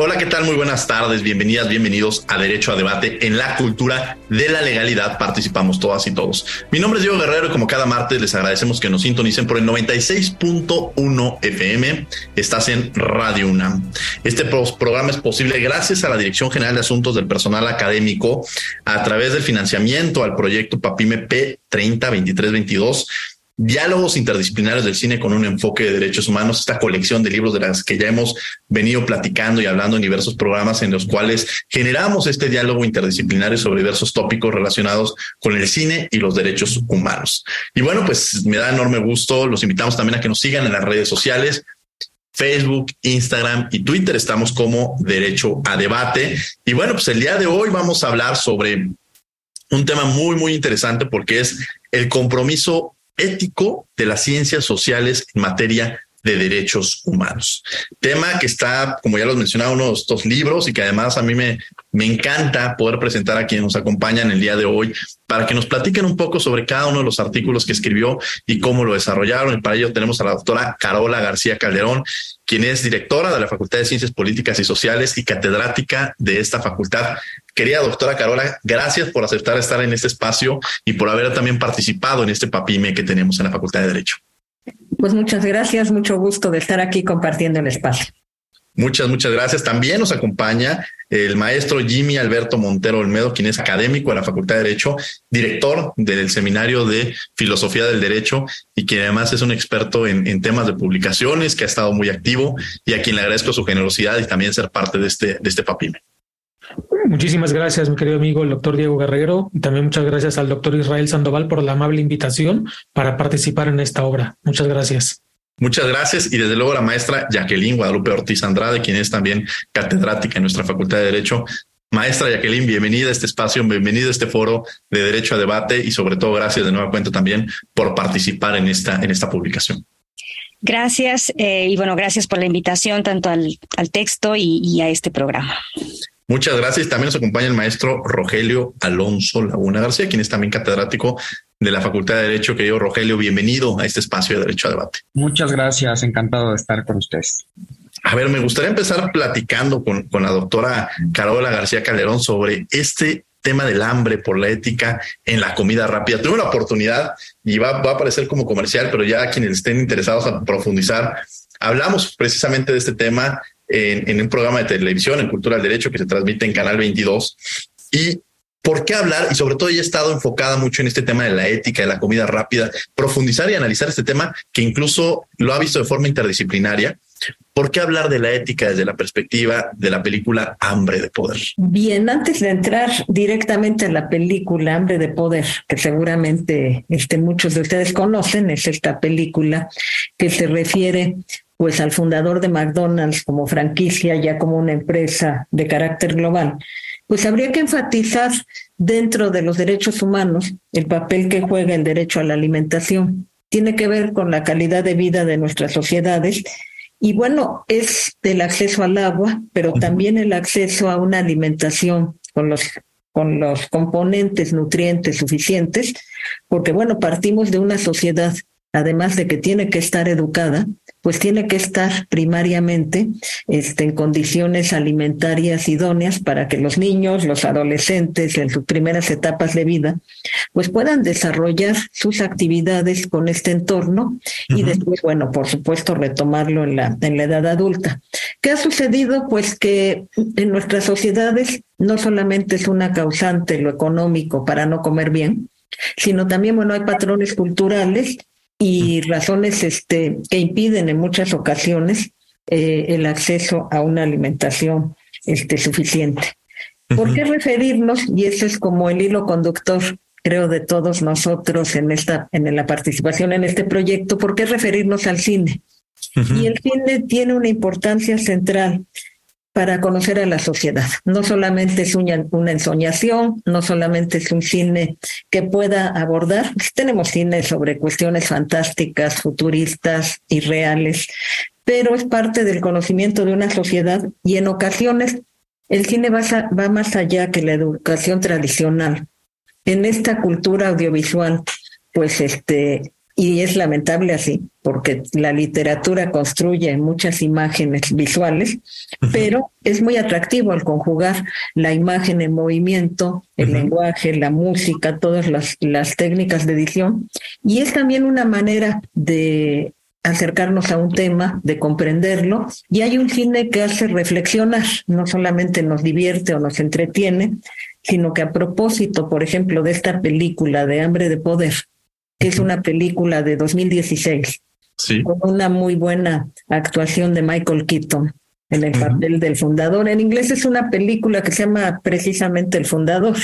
Hola, ¿qué tal? Muy buenas tardes, bienvenidas, bienvenidos a Derecho a Debate en la cultura de la legalidad. Participamos todas y todos. Mi nombre es Diego Guerrero y como cada martes les agradecemos que nos sintonicen por el 96.1 FM. Estás en Radio UNAM. Este programa es posible gracias a la Dirección General de Asuntos del Personal Académico a través del financiamiento al proyecto PAPIME P 30 23 22 Diálogos interdisciplinarios del cine con un enfoque de derechos humanos, esta colección de libros de las que ya hemos venido platicando y hablando en diversos programas en los cuales generamos este diálogo interdisciplinario sobre diversos tópicos relacionados con el cine y los derechos humanos. Y bueno, pues me da enorme gusto, los invitamos también a que nos sigan en las redes sociales, Facebook, Instagram y Twitter. Estamos como Derecho a Debate. Y bueno, pues el día de hoy vamos a hablar sobre un tema muy, muy interesante porque es el compromiso ético de las ciencias sociales en materia de derechos humanos. Tema que está, como ya los mencionaba, uno de estos libros y que además a mí me, me encanta poder presentar a quienes nos acompañan el día de hoy para que nos platiquen un poco sobre cada uno de los artículos que escribió y cómo lo desarrollaron. Y para ello tenemos a la doctora Carola García Calderón, quien es directora de la Facultad de Ciencias Políticas y Sociales y catedrática de esta facultad. Querida doctora Carola, gracias por aceptar estar en este espacio y por haber también participado en este papime que tenemos en la Facultad de Derecho. Pues muchas gracias, mucho gusto de estar aquí compartiendo el espacio. Muchas, muchas gracias. También nos acompaña el maestro Jimmy Alberto Montero Olmedo, quien es académico de la Facultad de Derecho, director del Seminario de Filosofía del Derecho y quien además es un experto en, temas de publicaciones, que ha estado muy activo y a quien le agradezco su generosidad y también ser parte de este, de este papime. Muchísimas gracias, mi querido amigo el doctor Diego Guerrero, y también muchas gracias al doctor Israel Sandoval por la amable invitación para participar en esta obra. Muchas gracias. Muchas gracias y desde luego la maestra Jacqueline Guadalupe Ortiz Andrade, quien es también catedrática en nuestra Facultad de Derecho. Maestra Jacqueline, bienvenida a este espacio, bienvenida a este foro de Derecho a Debate y sobre todo gracias de nueva cuenta también por participar en esta, en esta publicación. Gracias eh, y bueno, gracias por la invitación tanto al, al texto y, y a este programa. Muchas gracias. También nos acompaña el maestro Rogelio Alonso Laguna García, quien es también catedrático de la Facultad de Derecho. Querido Rogelio, bienvenido a este espacio de Derecho a Debate. Muchas gracias, encantado de estar con ustedes. A ver, me gustaría empezar platicando con, con la doctora Carola García Calderón sobre este tema del hambre por la ética en la comida rápida. Tuve la oportunidad y va, va a parecer como comercial, pero ya quienes estén interesados a profundizar, hablamos precisamente de este tema en, un programa de televisión, en Cultura del Derecho, que se transmite en Canal 22. Y ¿Por qué hablar? Y sobre todo ella ha estado enfocada mucho en este tema de la ética, de la comida rápida, profundizar y analizar este tema que incluso lo ha visto de forma interdisciplinaria. ¿Por qué hablar de la ética desde la perspectiva de la película Hambre de Poder? Bien, antes de entrar directamente a la película Hambre de Poder, que seguramente este, muchos de ustedes conocen, es esta película que se refiere pues al fundador de McDonald's como franquicia, ya como una empresa de carácter global, pues habría que enfatizar dentro de los derechos humanos el papel que juega el derecho a la alimentación. Tiene que ver con la calidad de vida de nuestras sociedades y bueno, es el acceso al agua, pero también el acceso a una alimentación con los con los componentes nutrientes suficientes, porque bueno, partimos de una sociedad además de que tiene que estar educada, pues tiene que estar primariamente este, en condiciones alimentarias idóneas para que los niños, los adolescentes en sus primeras etapas de vida, pues puedan desarrollar sus actividades con este entorno y después, bueno, por supuesto, retomarlo en la, en la edad adulta. ¿Qué ha sucedido? Pues que en nuestras sociedades no solamente es una causante lo económico para no comer bien, sino también, bueno, hay patrones culturales y razones este, que impiden en muchas ocasiones eh, el acceso a una alimentación este, suficiente. ¿Por qué referirnos? Y eso es como el hilo conductor, creo, de todos nosotros en esta, en la participación en este proyecto. ¿Por qué referirnos al cine? Y el cine tiene una importancia central para conocer a la sociedad. No solamente es una, ensoñación, no solamente es un cine que pueda abordar, tenemos cine sobre cuestiones fantásticas, futuristas y reales, pero es parte del conocimiento de una sociedad y en ocasiones el cine va, va más allá que la educación tradicional. En esta cultura audiovisual, pues este, y es lamentable así, porque la literatura construye muchas imágenes visuales, pero es muy atractivo al conjugar la imagen en movimiento, el lenguaje, la música, todas las, las técnicas de edición. Y es también una manera de acercarnos a un tema, de comprenderlo, y hay un cine que hace reflexionar, no solamente nos divierte o nos entretiene, sino que a propósito, por ejemplo, de esta película de Hambre de Poder, que es una película de 2016, sí. con una muy buena actuación de Michael Keaton en el papel del fundador. En inglés es una película que se llama precisamente El fundador.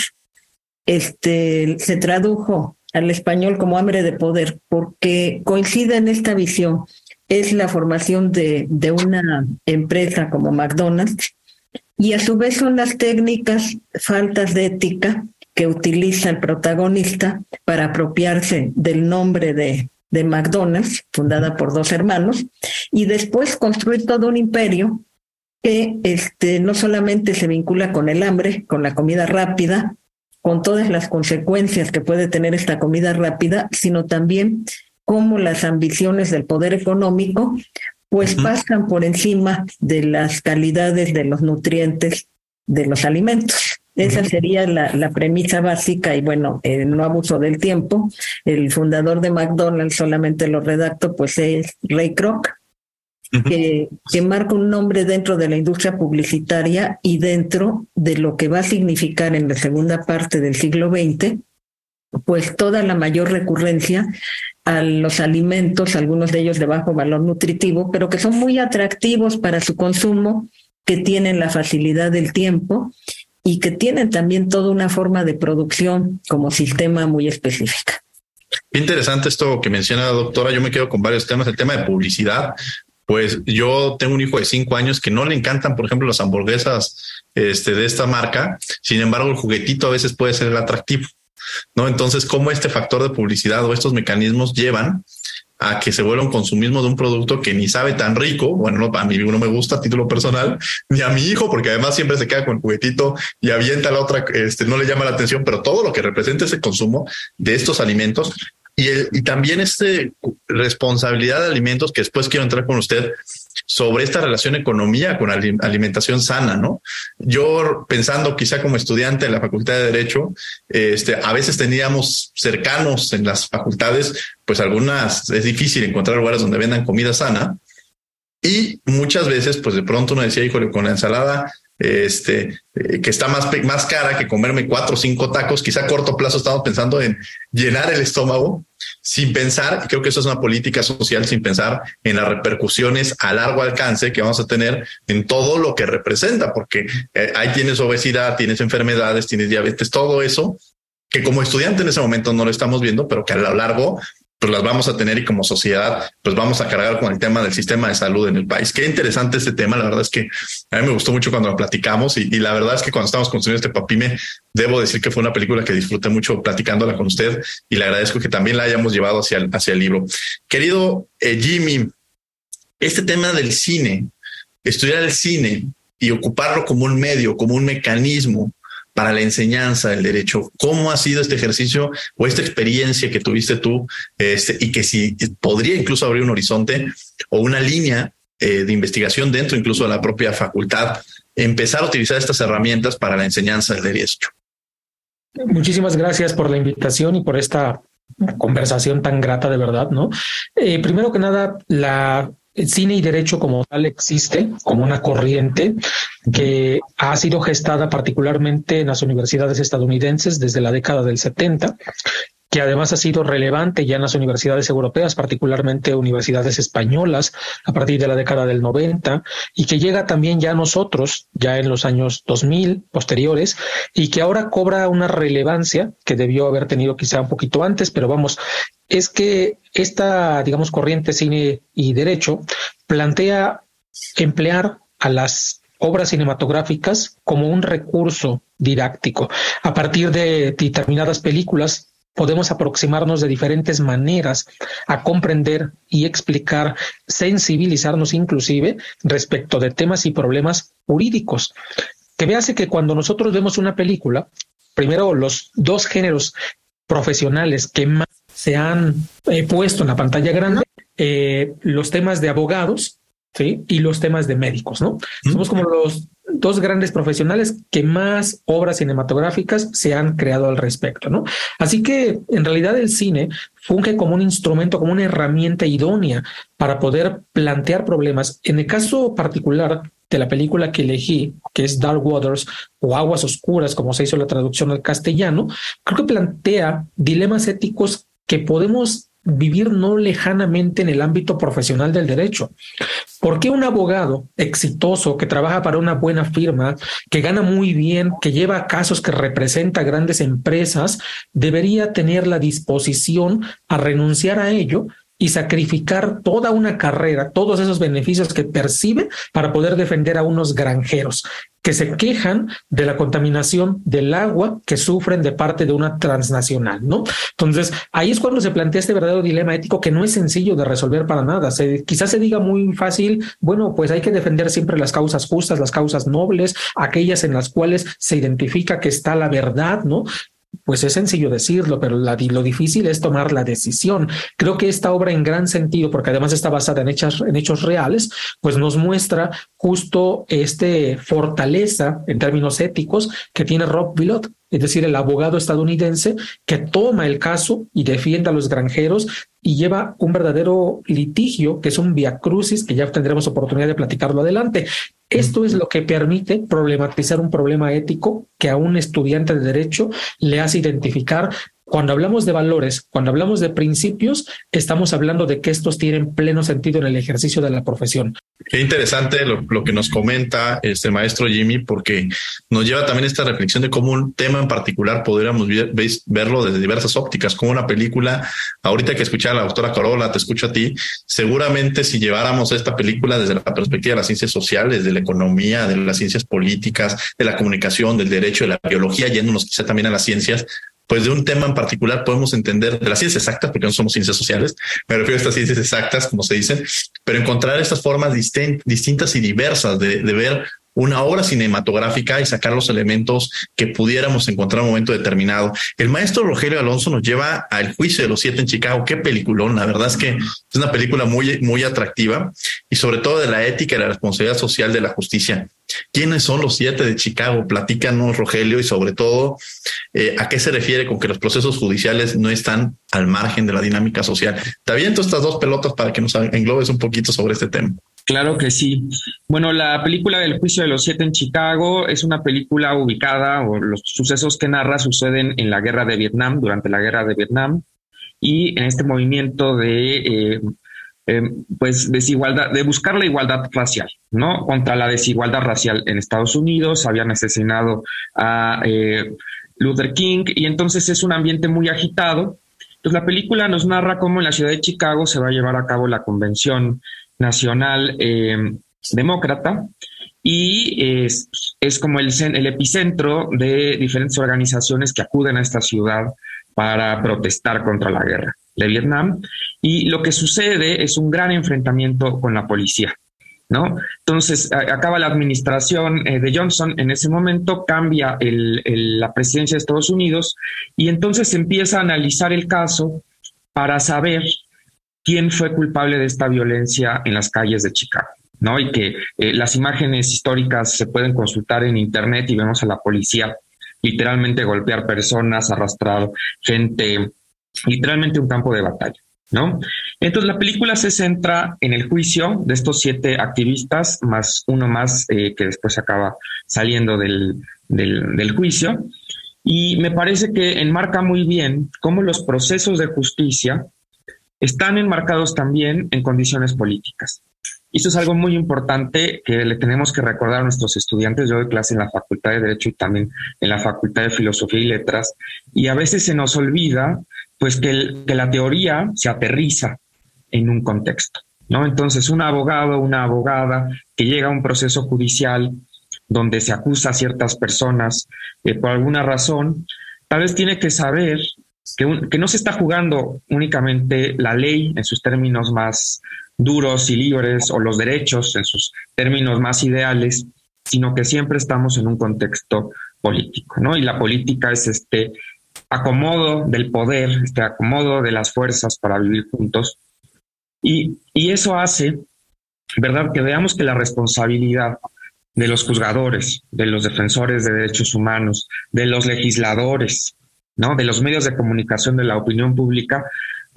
Este se tradujo al español como hambre de poder porque coincide en esta visión. Es la formación de, de una empresa como McDonald's y a su vez son las técnicas faltas de ética que utiliza el protagonista para apropiarse del nombre de, de McDonald's, fundada por dos hermanos, y después construir todo un imperio que este, no solamente se vincula con el hambre, con la comida rápida, con todas las consecuencias que puede tener esta comida rápida, sino también cómo las ambiciones del poder económico pues pasan por encima de las calidades de los nutrientes de los alimentos. Esa sería la, premisa básica y bueno, eh, no abuso del tiempo. El fundador de McDonald's solamente lo redacto, pues es Ray Kroc, que, que, marca un nombre dentro de la industria publicitaria y dentro de lo que va a significar en la segunda parte del siglo XX, pues toda la mayor recurrencia a los alimentos, algunos de ellos de bajo valor nutritivo, pero que son muy atractivos para su consumo, que tienen la facilidad del tiempo y que tienen también toda una forma de producción como sistema muy específica. Interesante esto que menciona la doctora. Yo me quedo con varios temas. El tema de publicidad. Pues yo tengo un hijo de cinco años que no le encantan, por ejemplo, las hamburguesas este, de esta marca. Sin embargo, el juguetito a veces puede ser el atractivo. ¿no? Entonces, ¿cómo este factor de publicidad o estos mecanismos llevan a que se vuelva un consumismo de un producto que ni sabe tan rico. Bueno, no, a mí no me gusta a título personal, ni a mi hijo, porque además siempre se queda con el juguetito y avienta la otra, este, no le llama la atención, pero todo lo que representa ese consumo de estos alimentos y, también este responsabilidad de alimentos que después quiero entrar con usted sobre esta relación economía con alimentación sana, ¿no? Yo pensando quizá como estudiante en la Facultad de Derecho, este, a veces teníamos cercanos en las facultades, pues algunas es difícil encontrar lugares donde vendan comida sana y muchas veces, pues de pronto uno decía, híjole, con la ensalada este, eh, que está más, más cara que comerme cuatro o cinco tacos, quizá a corto plazo estamos pensando en llenar el estómago sin pensar, y creo que eso es una política social, sin pensar en las repercusiones a largo alcance que vamos a tener en todo lo que representa, porque eh, ahí tienes obesidad, tienes enfermedades, tienes diabetes, todo eso que como estudiante en ese momento no lo estamos viendo, pero que a lo largo pues las vamos a tener y como sociedad, pues vamos a cargar con el tema del sistema de salud en el país. Qué interesante este tema. La verdad es que a mí me gustó mucho cuando lo platicamos y, la verdad es que cuando estamos construyendo este papime, debo decir que fue una película que disfruté mucho platicándola con usted y le agradezco que también la hayamos llevado hacia el, hacia el libro. Querido eh, Jimmy, este tema del cine, estudiar el cine y ocuparlo como un medio, como un mecanismo para la enseñanza del derecho. ¿Cómo ha sido este ejercicio o esta experiencia que tuviste tú este, y que si podría incluso abrir un horizonte o una línea eh, de investigación dentro incluso de la propia facultad, empezar a utilizar estas herramientas para la enseñanza del derecho? Muchísimas gracias por la invitación y por esta conversación tan grata de verdad, ¿no? Eh, primero que nada, la el cine y derecho como tal existe como una corriente que ha sido gestada particularmente en las universidades estadounidenses desde la década del 70 que además ha sido relevante ya en las universidades europeas, particularmente universidades españolas, a partir de la década del 90, y que llega también ya a nosotros, ya en los años 2000 posteriores, y que ahora cobra una relevancia que debió haber tenido quizá un poquito antes, pero vamos, es que esta, digamos, corriente cine y derecho plantea emplear a las obras cinematográficas como un recurso didáctico. A partir de determinadas películas podemos aproximarnos de diferentes maneras a comprender y explicar, sensibilizarnos inclusive respecto de temas y problemas jurídicos. Que veas que cuando nosotros vemos una película, primero los dos géneros profesionales que más se han eh, puesto en la pantalla grande, eh, los temas de abogados ¿sí? y los temas de médicos, ¿no? Somos como los dos grandes profesionales que más obras cinematográficas se han creado al respecto, ¿no? Así que en realidad el cine funge como un instrumento, como una herramienta idónea para poder plantear problemas. En el caso particular de la película que elegí, que es Dark Waters o Aguas Oscuras, como se hizo la traducción al castellano, creo que plantea dilemas éticos que podemos vivir no lejanamente en el ámbito profesional del derecho. ¿Por qué un abogado exitoso que trabaja para una buena firma, que gana muy bien, que lleva casos que representa grandes empresas, debería tener la disposición a renunciar a ello y sacrificar toda una carrera, todos esos beneficios que percibe para poder defender a unos granjeros que se quejan de la contaminación del agua que sufren de parte de una transnacional, ¿no? Entonces, ahí es cuando se plantea este verdadero dilema ético que no es sencillo de resolver para nada. Quizás se diga muy fácil, bueno, pues hay que defender siempre las causas justas, las causas nobles, aquellas en las cuales se identifica que está la verdad, ¿no? Pues es sencillo decirlo, pero lo difícil es tomar la decisión. Creo que esta obra en gran sentido, porque además está basada en hechos, en hechos reales, pues nos muestra justo este fortaleza en términos éticos que tiene Rob Villot, es decir, el abogado estadounidense que toma el caso y defiende a los granjeros y lleva un verdadero litigio, que es un via crucis, que ya tendremos oportunidad de platicarlo adelante. Esto es lo que permite problematizar un problema ético que a un estudiante de derecho le hace identificar cuando hablamos de valores, cuando hablamos de principios, estamos hablando de que estos tienen pleno sentido en el ejercicio de la profesión. Qué interesante lo, que nos comenta este maestro Jimmy, porque nos lleva también esta reflexión de cómo un tema en particular podríamos verlo desde diversas ópticas, como una película. Ahorita que escuché a la doctora Corolla, te escucho a ti. Seguramente si lleváramos esta película desde la perspectiva de las ciencias sociales, de la economía, de las ciencias políticas, de la comunicación, del derecho, de la biología, yéndonos quizá también a las ciencias, pues de un tema en particular podemos entender de las ciencias exactas, porque no somos ciencias sociales, me refiero a estas ciencias exactas, como se dicen, pero encontrar estas formas distintas y diversas de, de ver una obra cinematográfica y sacar los elementos que pudiéramos encontrar en un momento determinado. El maestro Rogelio Alonso nos lleva al juicio de los siete en Chicago. Qué peliculón. La verdad es que es una película muy, muy atractiva y sobre todo de la ética y la responsabilidad social de la justicia. ¿Quiénes son los siete de Chicago? Platícanos, Rogelio, y sobre todo, eh, ¿a qué se refiere con que los procesos judiciales no están al margen de la dinámica social? Te aviento estas dos pelotas para que nos englobes un poquito sobre este tema. Claro que sí. Bueno, la película del juicio de los siete en Chicago es una película ubicada o los sucesos que narra suceden en la guerra de Vietnam, durante la guerra de Vietnam, y en este movimiento de eh, eh, pues desigualdad, de buscar la igualdad racial, ¿no? Contra la desigualdad racial en Estados Unidos, habían asesinado a eh, Luther King, y entonces es un ambiente muy agitado. Entonces la película nos narra cómo en la ciudad de Chicago se va a llevar a cabo la convención nacional eh, demócrata y es, es como el, el, epicentro de diferentes organizaciones que acuden a esta ciudad para protestar contra la guerra de Vietnam. Y lo que sucede es un gran enfrentamiento con la policía. ¿No? Entonces, acaba la administración eh, de Johnson, en ese momento cambia el, la presidencia de Estados Unidos y entonces empieza a analizar el caso para saber quién fue culpable de esta violencia en las calles de Chicago. ¿no? Y que eh, las imágenes históricas se pueden consultar en internet y vemos a la policía literalmente golpear personas, arrastrar gente, literalmente un campo de batalla, ¿no? Entonces la película se centra en el juicio de estos siete activistas, más uno más eh, que después acaba saliendo del, del, del juicio, Y me parece que enmarca muy bien cómo los procesos de justicia están enmarcados también en condiciones políticas. Y eso es algo muy importante que le tenemos que recordar a nuestros estudiantes. Yo doy clase en la Facultad de Derecho y también en la Facultad de Filosofía y Letras. Y a veces se nos olvida pues que, que la teoría se aterriza en un contexto. ¿no? Entonces, un abogado, una abogada que llega a un proceso judicial donde se acusa a ciertas personas eh, por alguna razón, tal vez tiene que saber que, no se está jugando únicamente la ley en sus términos más duros y libres o los derechos en sus términos más ideales, sino que siempre estamos en un contexto político, ¿no? Y la política es este acomodo del poder, este acomodo de las fuerzas para vivir juntos. Y, y eso hace, ¿verdad?, que veamos que la responsabilidad de los juzgadores, de los defensores de derechos humanos, de los legisladores, ¿no? De los medios de comunicación, de la opinión pública,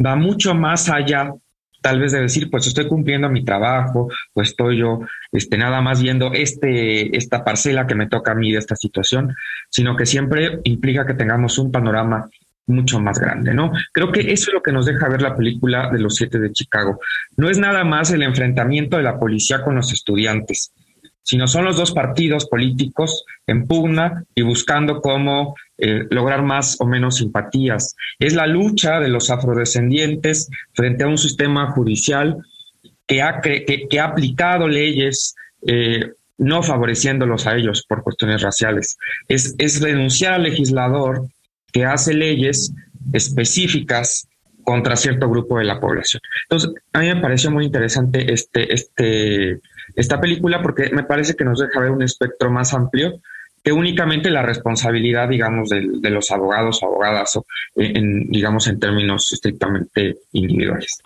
va mucho más allá tal vez de decir, pues estoy cumpliendo mi trabajo, pues estoy yo este, nada más viendo este, esta parcela que me toca a mí de esta situación, sino que siempre implica que tengamos un panorama mucho más grande, ¿no? Creo que eso es lo que nos deja ver la película de los siete de Chicago. No es nada más el enfrentamiento de la policía con los estudiantes, sino son los dos partidos políticos en pugna y buscando cómo eh, lograr más o menos simpatías. Es la lucha de los afrodescendientes frente a un sistema judicial que ha, que, ha aplicado leyes eh, no favoreciéndolos a ellos por cuestiones raciales. Es, es renunciar al legislador que hace leyes específicas contra cierto grupo de la población. Entonces, a mí me pareció muy interesante este, este, esta película porque me parece que nos deja ver un espectro más amplio que únicamente la responsabilidad, digamos, de, los abogados o abogadas, en, digamos, en términos estrictamente individuales.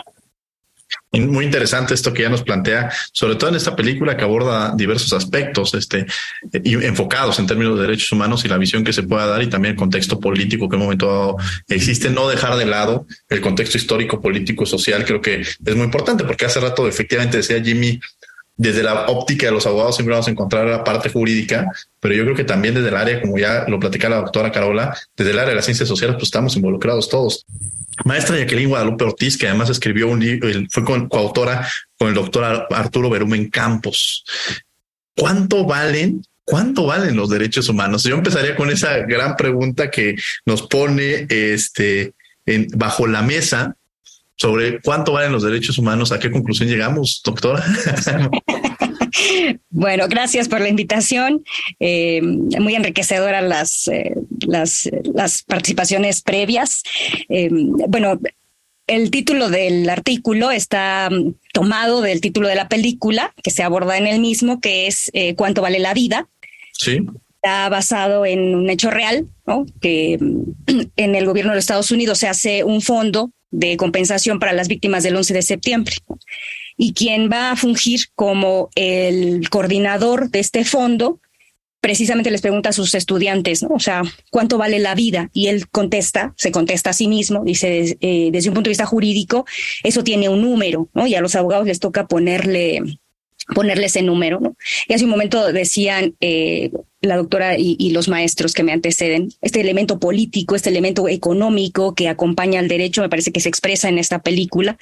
Muy interesante esto que ya nos plantea, sobre todo en esta película que aborda diversos aspectos, este, enfocados en términos de derechos humanos y la visión que se pueda dar y también el contexto político que en un momento dado existe, no dejar de lado el contexto histórico, político, social, creo que es muy importante porque hace rato efectivamente decía Jimmy, desde la óptica de los abogados siempre vamos a encontrar la parte jurídica, pero yo creo que también desde el área, como ya lo platica la doctora Carola, desde el área de las ciencias sociales, pues estamos involucrados todos. Maestra Jacqueline Guadalupe Ortiz, que además escribió un libro, fue coautora con el doctor Arturo Berumen Campos. ¿Cuánto valen ¿cuánto valen los derechos humanos? Yo empezaría con esa gran pregunta que nos pone este en, bajo la mesa sobre cuánto valen los derechos humanos. ¿A qué conclusión llegamos, doctora? bueno, gracias por la invitación. Eh, muy enriquecedoras las, eh, las, las, participaciones previas. Eh, bueno, el título del artículo está mm, tomado del título de la película que se aborda en el mismo, que es ¿Cuánto vale la vida? Sí. Está basado en un hecho real, ¿no? que mm, en el gobierno de los Estados Unidos se hace un fondo de compensación para las víctimas del 11 de septiembre. Y quien va a fungir como el coordinador de este fondo, precisamente les pregunta a sus estudiantes, ¿no? O sea, ¿cuánto vale la vida? Y él contesta, se contesta a sí mismo, dice, eh, desde un punto de vista jurídico, eso tiene un número, ¿no? Y a los abogados les toca ponerle ponerle ese número, ¿no? Y hace un momento decían eh, la doctora y, los maestros que me anteceden, este elemento político, este elemento económico que acompaña al derecho, me parece que se expresa en esta película.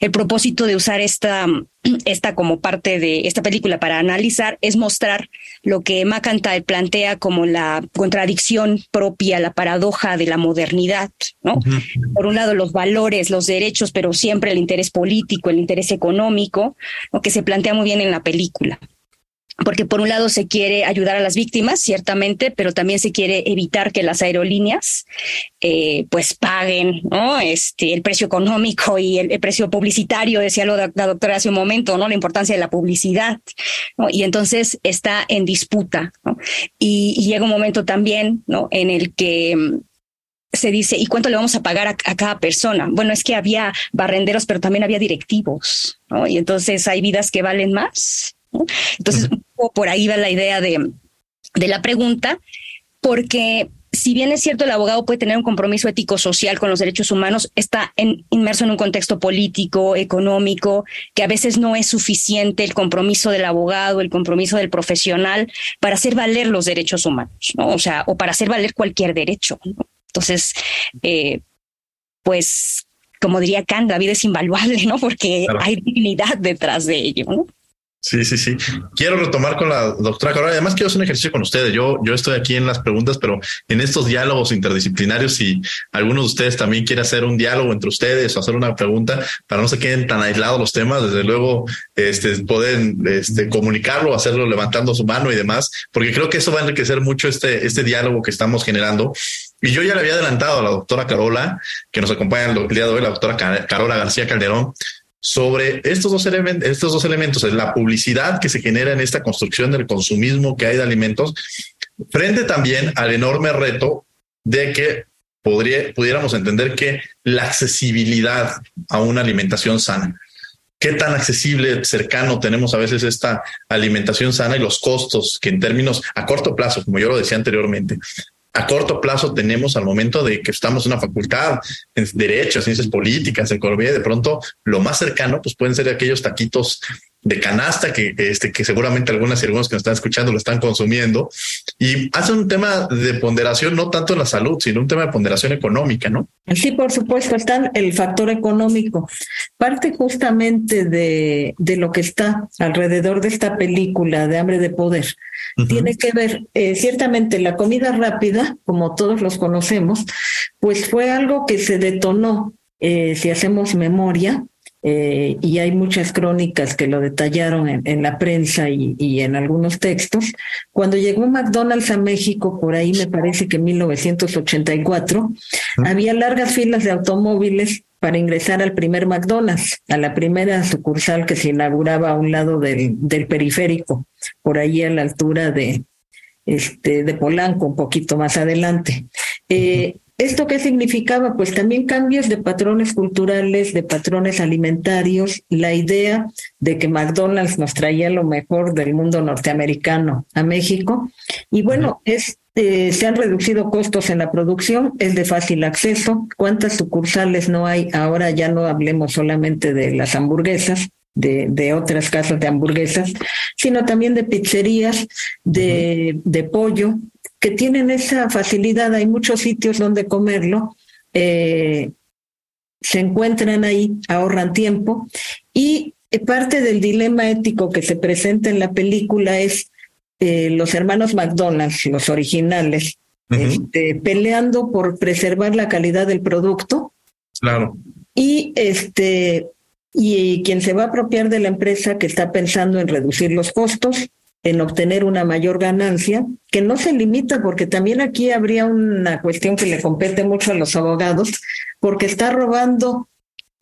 El propósito de usar esta, esta como parte de esta película para analizar es mostrar lo que McIntyre plantea como la contradicción propia, la paradoja de la modernidad, ¿no? Por un lado, los valores, los derechos, pero siempre el interés político, el interés económico, lo que se plantea muy bien en la película porque por un lado se quiere ayudar a las víctimas, ciertamente, pero también se quiere evitar que las aerolíneas eh, pues paguen ¿no? este, el precio económico y el, precio publicitario, decía lo la doctora hace un momento, ¿no? la importancia de la publicidad. Y entonces está en disputa. Y, llega un momento también ¿no? en el que mm, se dice, ¿y cuánto le vamos a pagar a, a, cada persona? Bueno, es que había barrenderos, pero también había directivos, ¿no? Y entonces hay vidas que valen más entonces, por ahí va la idea de, de la pregunta, porque si bien es cierto el abogado puede tener un compromiso ético social con los derechos humanos, está inmerso en un contexto político, económico, que a veces no es suficiente el compromiso del abogado, el compromiso del profesional para hacer valer los derechos humanos, ¿no? O sea, o para hacer valer cualquier derecho. Entonces, eh, pues, como diría Kant, la vida es invaluable, ¿no? Porque hay dignidad detrás de ello, ¿no? Sí, sí, sí. Quiero retomar con la doctora Carola. Además, quiero hacer un ejercicio con ustedes. Yo, yo estoy aquí en las preguntas, pero en estos diálogos interdisciplinarios, si alguno de ustedes también quiere hacer un diálogo entre ustedes o hacer una pregunta para no se queden tan aislados los temas, desde luego, este, pueden este, comunicarlo, hacerlo levantando su mano y demás, porque creo que eso va a enriquecer mucho este, este diálogo que estamos generando. Y yo ya le había adelantado a la doctora Carola, que nos acompaña el día de hoy, la doctora Carola García Calderón, sobre estos dos, elementos, estos dos elementos, la publicidad que se genera en esta construcción del consumismo que hay de alimentos, frente también al enorme reto de que podría, pudiéramos entender que la accesibilidad a una alimentación sana. ¿Qué tan accesible, cercano tenemos a veces esta alimentación sana y los costos que en términos a corto plazo, como yo lo decía anteriormente, a corto plazo tenemos al momento de que estamos en una facultad, en derecho, ciencias políticas, economía, de pronto lo más cercano pues pueden ser aquellos taquitos de canasta que, este, que seguramente algunas y algunos que nos están escuchando lo están consumiendo y hace un tema de ponderación no tanto en la salud, sino un tema de ponderación económica, ¿no? Sí, por supuesto, está el factor económico. Parte justamente de, de lo que está alrededor de esta película de hambre de poder. Tiene que ver, eh, ciertamente, la comida rápida, como todos los conocemos, pues fue algo que se detonó, eh, si hacemos memoria, eh, y hay muchas crónicas que lo detallaron en, la prensa y, en algunos textos. Cuando llegó McDonald's a México, por ahí me parece que en 1984, había largas filas de automóviles para ingresar al primer McDonald's, a la primera sucursal que se inauguraba a un lado del, del periférico, por ahí a la altura de, este, de Polanco, un poquito más adelante. Eh, ¿Esto qué significaba? Pues también cambios de patrones culturales, de patrones alimentarios, la idea de que McDonald's nos traía lo mejor del mundo norteamericano a México. Y bueno, es, eh, se han reducido costos en la producción, es de fácil acceso. ¿Cuántas sucursales no hay? Ahora ya no hablemos solamente de las hamburguesas, de, de, otras casas de hamburguesas, sino también de pizzerías, de, de pollo, que tienen esa facilidad, hay muchos sitios donde comerlo, eh, se encuentran ahí, ahorran tiempo y parte del dilema ético que se presenta en la película es eh, los hermanos McDonald's, los originales, este, peleando por preservar la calidad del producto. Claro. Y este y quien se va a apropiar de la empresa que está pensando en reducir los costos en obtener una mayor ganancia, que no se limita, porque también aquí habría una cuestión que le compete mucho a los abogados, porque está robando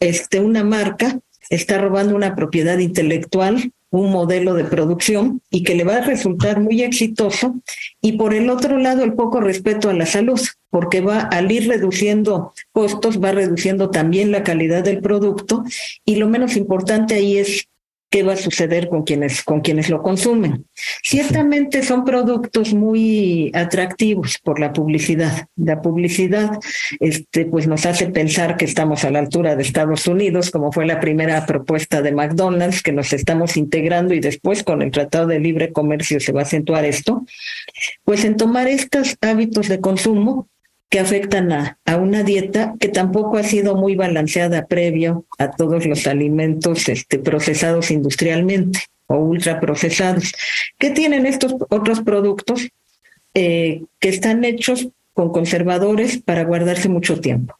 este, una marca, está robando una propiedad intelectual, un modelo de producción y que le va a resultar muy exitoso. Y por el otro lado, el poco respeto a la salud, porque va al ir reduciendo costos, va reduciendo también la calidad del producto. Y lo menos importante ahí es qué va a suceder con quienes, con quienes lo consumen. Ciertamente son productos muy atractivos por la publicidad. La publicidad este, pues nos hace pensar que estamos a la altura de Estados Unidos, como fue la primera propuesta de McDonald's, que nos estamos integrando y después con el Tratado de Libre Comercio se va a acentuar esto. Pues en tomar estos hábitos de consumo que afectan a, a, una dieta que tampoco ha sido muy balanceada previo a todos los alimentos este, procesados industrialmente o ultraprocesados. ¿Qué tienen estos otros productos eh, que están hechos con conservadores para guardarse mucho tiempo?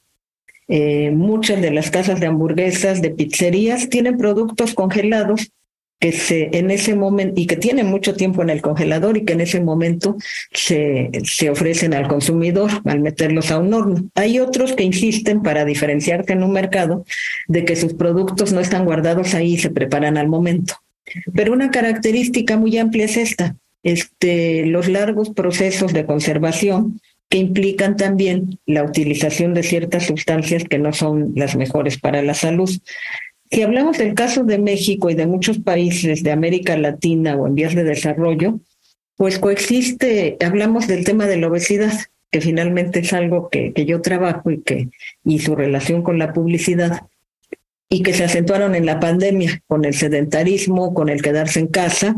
Eh, muchas de las casas de hamburguesas, de pizzerías, tienen productos congelados que se en ese momento y que tienen mucho tiempo en el congelador y que en ese momento se, se ofrecen al consumidor al meterlos a un horno. Hay otros que insisten para diferenciarse en un mercado de que sus productos no están guardados ahí y se preparan al momento. Pero una característica muy amplia es esta, este, los largos procesos de conservación que implican también la utilización de ciertas sustancias que no son las mejores para la salud. Si hablamos del caso de México y de muchos países de América Latina o en vías de desarrollo, pues coexiste, hablamos del tema de la obesidad. que finalmente es algo que, que yo trabajo y que y su relación con la publicidad y que se acentuaron en la pandemia con el sedentarismo, con el quedarse en casa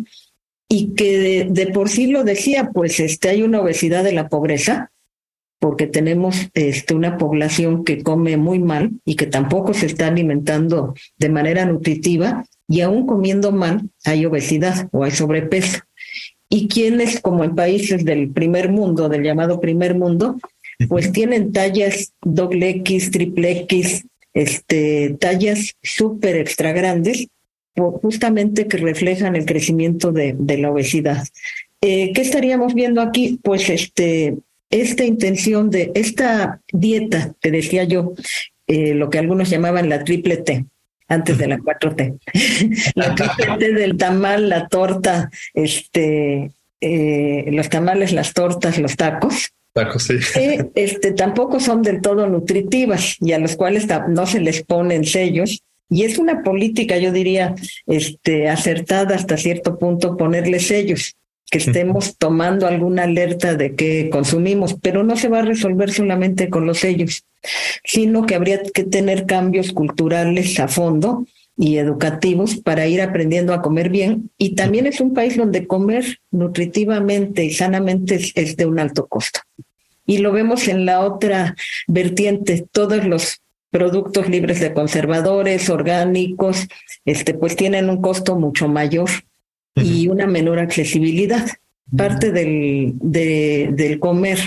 y que de, por sí lo decía, pues este hay una obesidad de la pobreza porque tenemos este, una población que come muy mal y que tampoco se está alimentando de manera nutritiva y aún comiendo mal hay obesidad o hay sobrepeso. Y quienes, como en países del primer mundo, del llamado primer mundo, pues tienen tallas doble X, triple X, este, tallas súper extra grandes, justamente que reflejan el crecimiento de, de la obesidad. Eh, ¿Qué estaríamos viendo aquí? Pues este, esta intención de esta dieta que decía yo, eh, lo que algunos llamaban la triple T, antes de la 4T. la triple T del tamal, la torta, este, eh, los tamales, las tortas, los tacos. Tacos, sí. este, tampoco son del todo nutritivas y a los cuales no se les ponen sellos. Y es una política, yo diría, este, acertada hasta cierto punto ponerle sellos que estemos tomando alguna alerta de que consumimos, pero no se va a resolver solamente con los sellos, sino que habría que tener cambios culturales a fondo y educativos para ir aprendiendo a comer bien. Y también es un país donde comer nutritivamente y sanamente es, de un alto costo. Y lo vemos en la otra vertiente, todos los productos libres de conservadores, orgánicos, este, pues tienen un costo mucho mayor y una menor accesibilidad. Parte del, del comer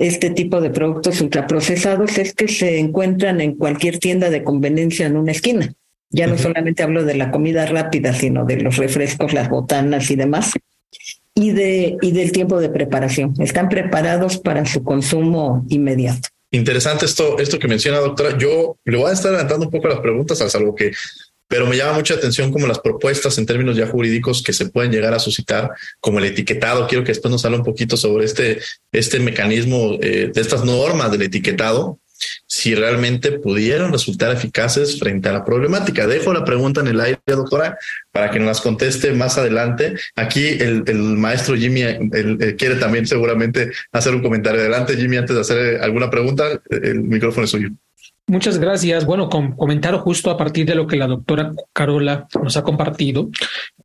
este tipo de productos ultraprocesados es que se encuentran en cualquier tienda de conveniencia en una esquina. Ya no solamente hablo de la comida rápida, sino de los refrescos, las botanas y demás. Y, de, y del tiempo de preparación. Están preparados para su consumo inmediato. Interesante esto, esto que menciona, doctora. Yo le voy a estar adelantando un poco las preguntas, a algo que pero me llama mucha atención como las propuestas en términos ya jurídicos que se pueden llegar a suscitar, como el etiquetado. Quiero que después nos hable un poquito sobre este, este mecanismo eh, de estas normas del etiquetado, si realmente pudieron resultar eficaces frente a la problemática. Dejo la pregunta en el aire, doctora, para que nos las conteste más adelante. Aquí el, maestro Jimmy quiere también seguramente hacer un comentario. Adelante, Jimmy, antes de hacer alguna pregunta, el micrófono es suyo. Muchas gracias. Bueno, com comentar justo a partir de lo que la doctora Carola nos ha compartido,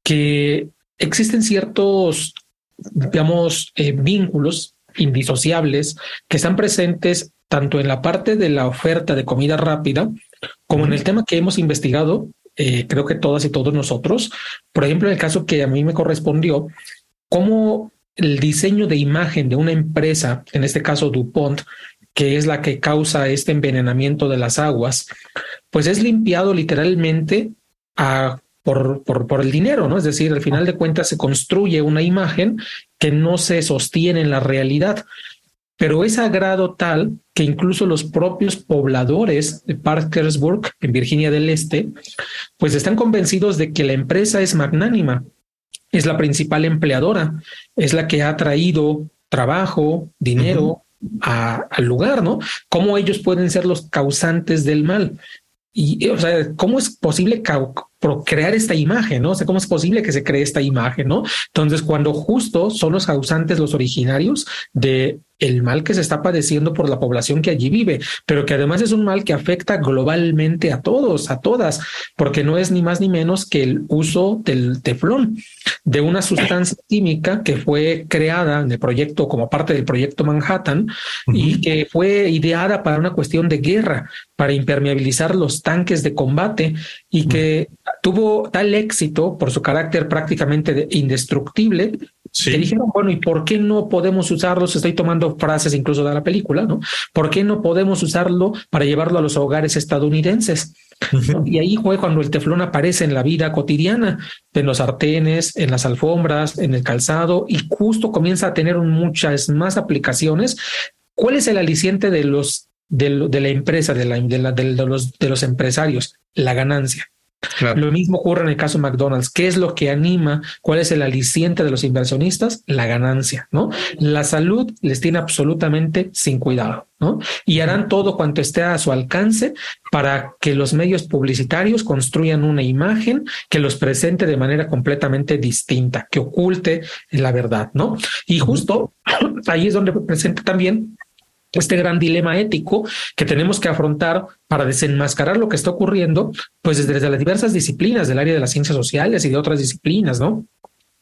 que existen ciertos, digamos, eh, vínculos indisociables que están presentes tanto en la parte de la oferta de comida rápida como en el tema que hemos investigado, eh, creo que todas y todos nosotros. Por ejemplo, en el caso que a mí me correspondió, cómo el diseño de imagen de una empresa, en este caso DuPont, que es la que causa este envenenamiento de las aguas, pues es limpiado literalmente por, el dinero, ¿no? Es decir, al final de cuentas se construye una imagen que no se sostiene en la realidad, pero es a grado tal que incluso los propios pobladores de Parkersburg, en Virginia del Este, pues están convencidos de que la empresa es magnánima, es la principal empleadora, es la que ha traído trabajo, dinero, al lugar, ¿no? ¿Cómo ellos pueden ser los causantes del mal? Y, o sea, ¿cómo es posible crear esta imagen, no? O sea, ¿cómo es posible que se cree esta imagen, no? Entonces, cuando justo son los causantes, los originarios de el mal que se está padeciendo por la población que allí vive, pero que además es un mal que afecta globalmente a todos, a todas, porque no es ni más ni menos que el uso del teflón, de una sustancia química que fue creada en el proyecto como parte del proyecto Manhattan y que fue ideada para una cuestión de guerra, para impermeabilizar los tanques de combate y que tuvo tal éxito por su carácter prácticamente indestructible Sí. Que dijeron, bueno, ¿y por qué no podemos usarlos? Estoy tomando frases incluso de la película, ¿no? ¿Por qué no podemos usarlo para llevarlo a los hogares estadounidenses? Y ahí fue cuando el teflón aparece en la vida cotidiana, en los sartenes, en las alfombras, en el calzado, y justo comienza a tener muchas más aplicaciones. ¿Cuál es el aliciente de los de, la empresa, de, la, de, los, de los empresarios? La ganancia. Lo mismo ocurre en el caso de McDonald's. ¿Qué es lo que anima? ¿Cuál es el aliciente de los inversionistas? La ganancia, ¿no? La salud les tiene absolutamente sin cuidado, ¿no? Y harán todo cuanto esté a su alcance para que los medios publicitarios construyan una imagen que los presente de manera completamente distinta, que oculte la verdad, ¿no? Y justo ahí es donde presenta también este gran dilema ético que tenemos que afrontar para desenmascarar lo que está ocurriendo, pues desde las diversas disciplinas del área de las ciencias sociales y de otras disciplinas, ¿no?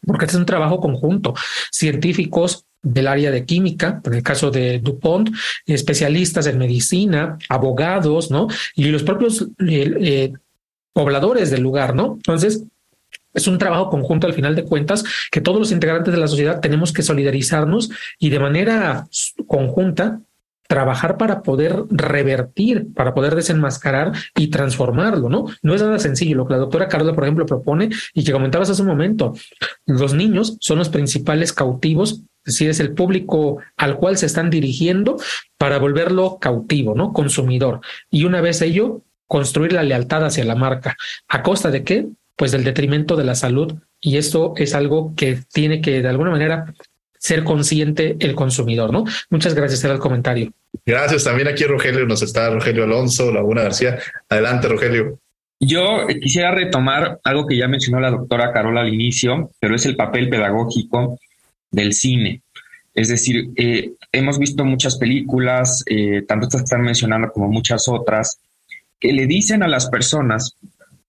Porque este es un trabajo conjunto, científicos del área de química, en el caso de DuPont, especialistas en medicina, abogados, ¿no? Y los propios eh, eh, pobladores del lugar, ¿no? Entonces, es un trabajo conjunto al final de cuentas que todos los integrantes de la sociedad tenemos que solidarizarnos y de manera conjunta trabajar para poder revertir, para poder desenmascarar y transformarlo, ¿no? No es nada sencillo lo que la doctora Carola, por ejemplo, propone y que comentabas hace un momento. Los niños son los principales cautivos, es decir, es el público al cual se están dirigiendo para volverlo cautivo, ¿no? Consumidor. Y una vez ello, construir la lealtad hacia la marca. ¿A costa de qué? Pues del detrimento de la salud. Y esto es algo que tiene que, de alguna manera, ser consciente el consumidor, ¿no? Muchas gracias, era el comentario. Gracias. También aquí Rogelio nos está Rogelio Alonso, Laguna García. Adelante, Rogelio. Yo quisiera retomar algo que ya mencionó la doctora Carola al inicio, pero es el papel pedagógico del cine. Es decir, eh, hemos visto muchas películas, eh, tanto estas que están mencionando como muchas otras, que le dicen a las personas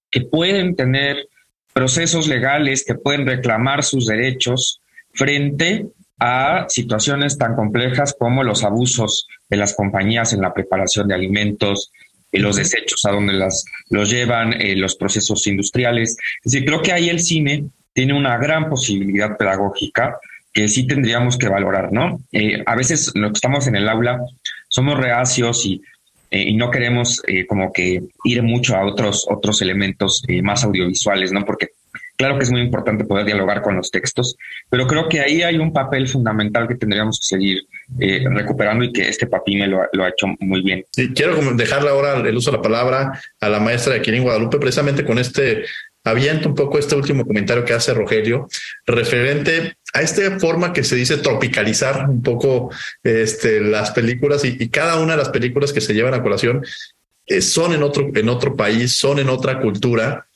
que pueden tener procesos legales, que pueden reclamar sus derechos frente a situaciones tan complejas como los abusos de las compañías en la preparación de alimentos, y los desechos a donde las, los llevan, eh, los procesos industriales. Es decir, creo que ahí el cine tiene una gran posibilidad pedagógica que sí tendríamos que valorar, ¿no? Eh, a veces los que estamos en el aula somos reacios y, eh, y no queremos como que ir mucho a otros, otros elementos más audiovisuales, ¿no? Porque Claro que es muy importante poder dialogar con los textos, pero creo que ahí hay un papel fundamental que tendríamos que seguir eh, recuperando y que este papine lo, lo, ha hecho muy bien. Quiero dejarle ahora el uso de la palabra a la maestra de en Guadalupe, precisamente con este aviento un poco este último comentario que hace Rogelio, referente a esta forma que se dice tropicalizar un poco este, las películas y, y cada una de las películas que se llevan a colación eh, son en otro, en otro país, son en otra cultura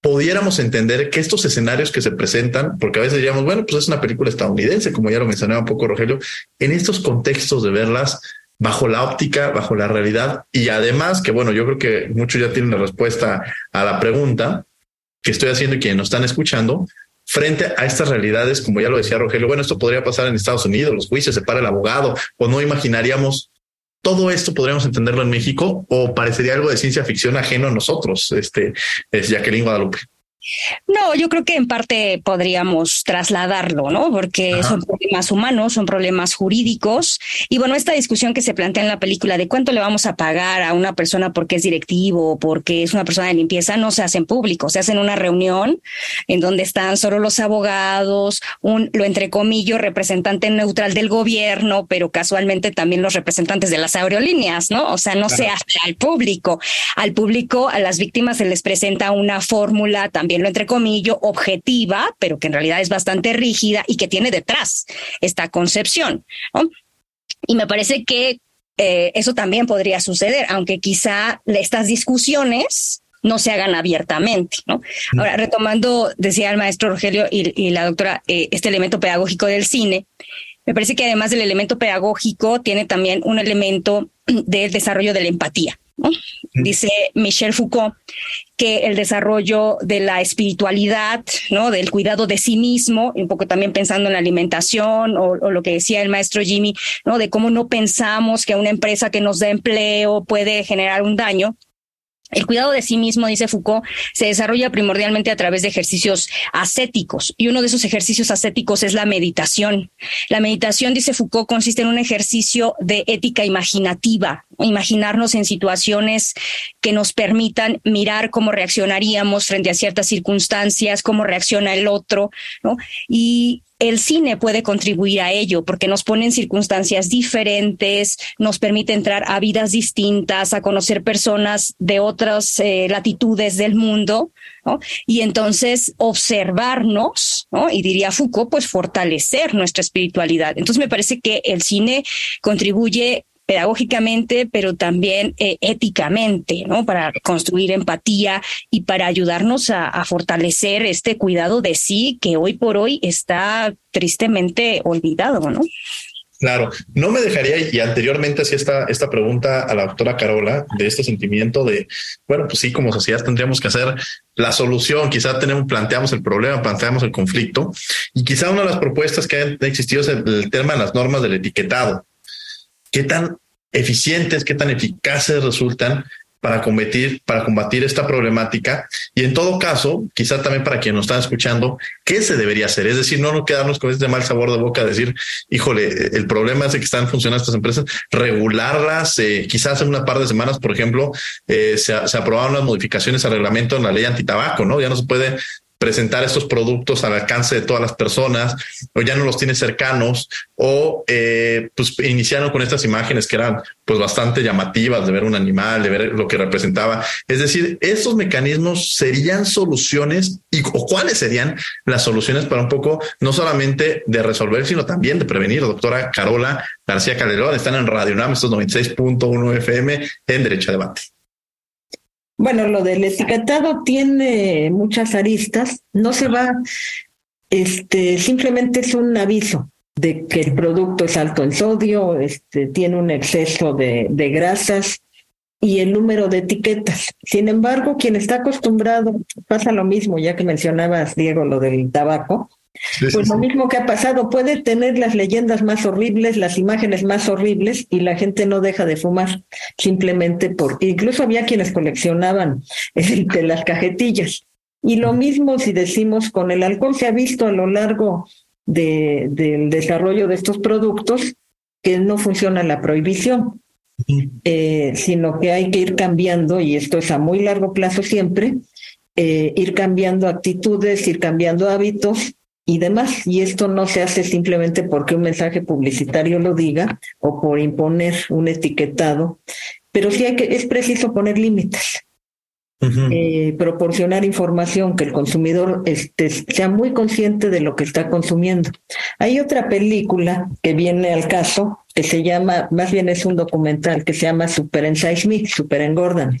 pudiéramos entender que estos escenarios que se presentan, porque a veces digamos, bueno, pues es una película estadounidense, como ya lo mencionaba un poco Rogelio, en estos contextos de verlas bajo la óptica, bajo la realidad, y además que, bueno, yo creo que muchos ya tienen la respuesta a la pregunta que estoy haciendo y quienes nos están escuchando, frente a estas realidades, como ya lo decía Rogelio, bueno, esto podría pasar en Estados Unidos, los juicios, se para el abogado, o no imaginaríamos todo esto podríamos entenderlo en México o parecería algo de ciencia ficción ajeno a nosotros, este, es Jacqueline Guadalupe. No, yo creo que en parte podríamos trasladarlo, ¿no? Porque son problemas humanos, son problemas jurídicos. Y bueno, esta discusión que se plantea en la película de cuánto le vamos a pagar a una persona porque es directivo o porque es una persona de limpieza no se hace en público, se hace en una reunión en donde están solo los abogados, un, lo entrecomillo, representante neutral del gobierno, pero casualmente también los representantes de las aerolíneas, ¿no? O sea, no se hace al público. Al público, a las víctimas se les presenta una fórmula también lo entre comillo, objetiva, pero que en realidad es bastante rígida y que tiene detrás esta concepción. Y me parece que eh, eso también podría suceder, aunque quizá estas discusiones no se hagan abiertamente, ¿no? Ahora, retomando, decía el maestro Rogelio y, la doctora, eh, este elemento pedagógico del cine, me parece que además del elemento pedagógico tiene también un elemento del desarrollo de la empatía. Dice Michel Foucault que el desarrollo de la espiritualidad, ¿no? Del cuidado de sí mismo, un poco también pensando en la alimentación o, o, lo que decía el maestro Jimmy, ¿no? De cómo no pensamos que una empresa que nos da empleo puede generar un daño. El cuidado de sí mismo, dice Foucault, se desarrolla primordialmente a través de ejercicios ascéticos y uno de esos ejercicios ascéticos es la meditación. La meditación, dice Foucault, consiste en un ejercicio de ética imaginativa, imaginarnos en situaciones que nos permitan mirar cómo reaccionaríamos frente a ciertas circunstancias, cómo reacciona el otro, ¿no? El cine puede contribuir a ello porque nos pone en circunstancias diferentes, nos permite entrar a vidas distintas, a conocer personas de otras eh, latitudes del mundo. Y entonces observarnos, ¿no? Y diría Foucault, pues fortalecer nuestra espiritualidad. Entonces me parece que el cine contribuye pedagógicamente, pero también eh, éticamente, ¿no? Para construir empatía y para ayudarnos a, fortalecer este cuidado de sí que hoy por hoy está tristemente olvidado, ¿no? Claro, no me dejaría, y anteriormente hacía esta, esta pregunta a la doctora Carola, de este sentimiento de, bueno, pues sí, como sociedad tendríamos que hacer la solución, quizá tenemos, planteamos el problema, planteamos el conflicto, y quizá una de las propuestas que han existido es el tema de las normas del etiquetado. ¿Qué tan eficientes, qué tan eficaces resultan para combatir, para combatir esta problemática. Y en todo caso, quizá también para quienes nos están escuchando, ¿qué se debería hacer? Es decir, no nos quedarnos con este mal sabor de boca, decir, híjole, el problema es que están funcionando estas empresas, regularlas, eh, quizás en una par de semanas, por ejemplo, eh, se, se aprobaron las modificaciones al reglamento en la ley antitabaco, ¿no? Ya no se puede presentar estos productos al alcance de todas las personas o ya no los tiene cercanos o eh, pues iniciaron con estas imágenes que eran pues bastante llamativas de ver un animal, de ver lo que representaba. Es decir, estos mecanismos serían soluciones y o cuáles serían las soluciones para un poco no solamente de resolver, sino también de prevenir. Doctora Carola García Calderón están en Radio NAM, estos 96.1 FM en Derecho a Debate. Bueno, lo del etiquetado tiene muchas aristas. No se va, este, simplemente es un aviso de que el producto es alto en sodio, este, tiene un exceso de, de grasas y el número de etiquetas. Sin embargo, quien está acostumbrado, pasa lo mismo, ya que mencionabas, Diego, lo del tabaco, pues lo mismo que ha pasado, puede tener las leyendas más horribles, las imágenes más horribles y la gente no deja de fumar, simplemente porque incluso había quienes coleccionaban de las cajetillas. Y lo mismo si decimos con el alcohol, se ha visto a lo largo de, del desarrollo de estos productos que no funciona la prohibición, eh, sino que hay que ir cambiando, y esto es a muy largo plazo siempre, eh, ir cambiando actitudes, ir cambiando hábitos y demás. Y esto no se hace simplemente porque un mensaje publicitario lo diga o por imponer un etiquetado, pero sí hay que, es preciso poner límites. Eh, proporcionar información que el consumidor este, sea muy consciente de lo que está consumiendo. Hay otra película que viene al caso que se llama, más bien es un documental que se llama Super Ensize Me, Super Engordan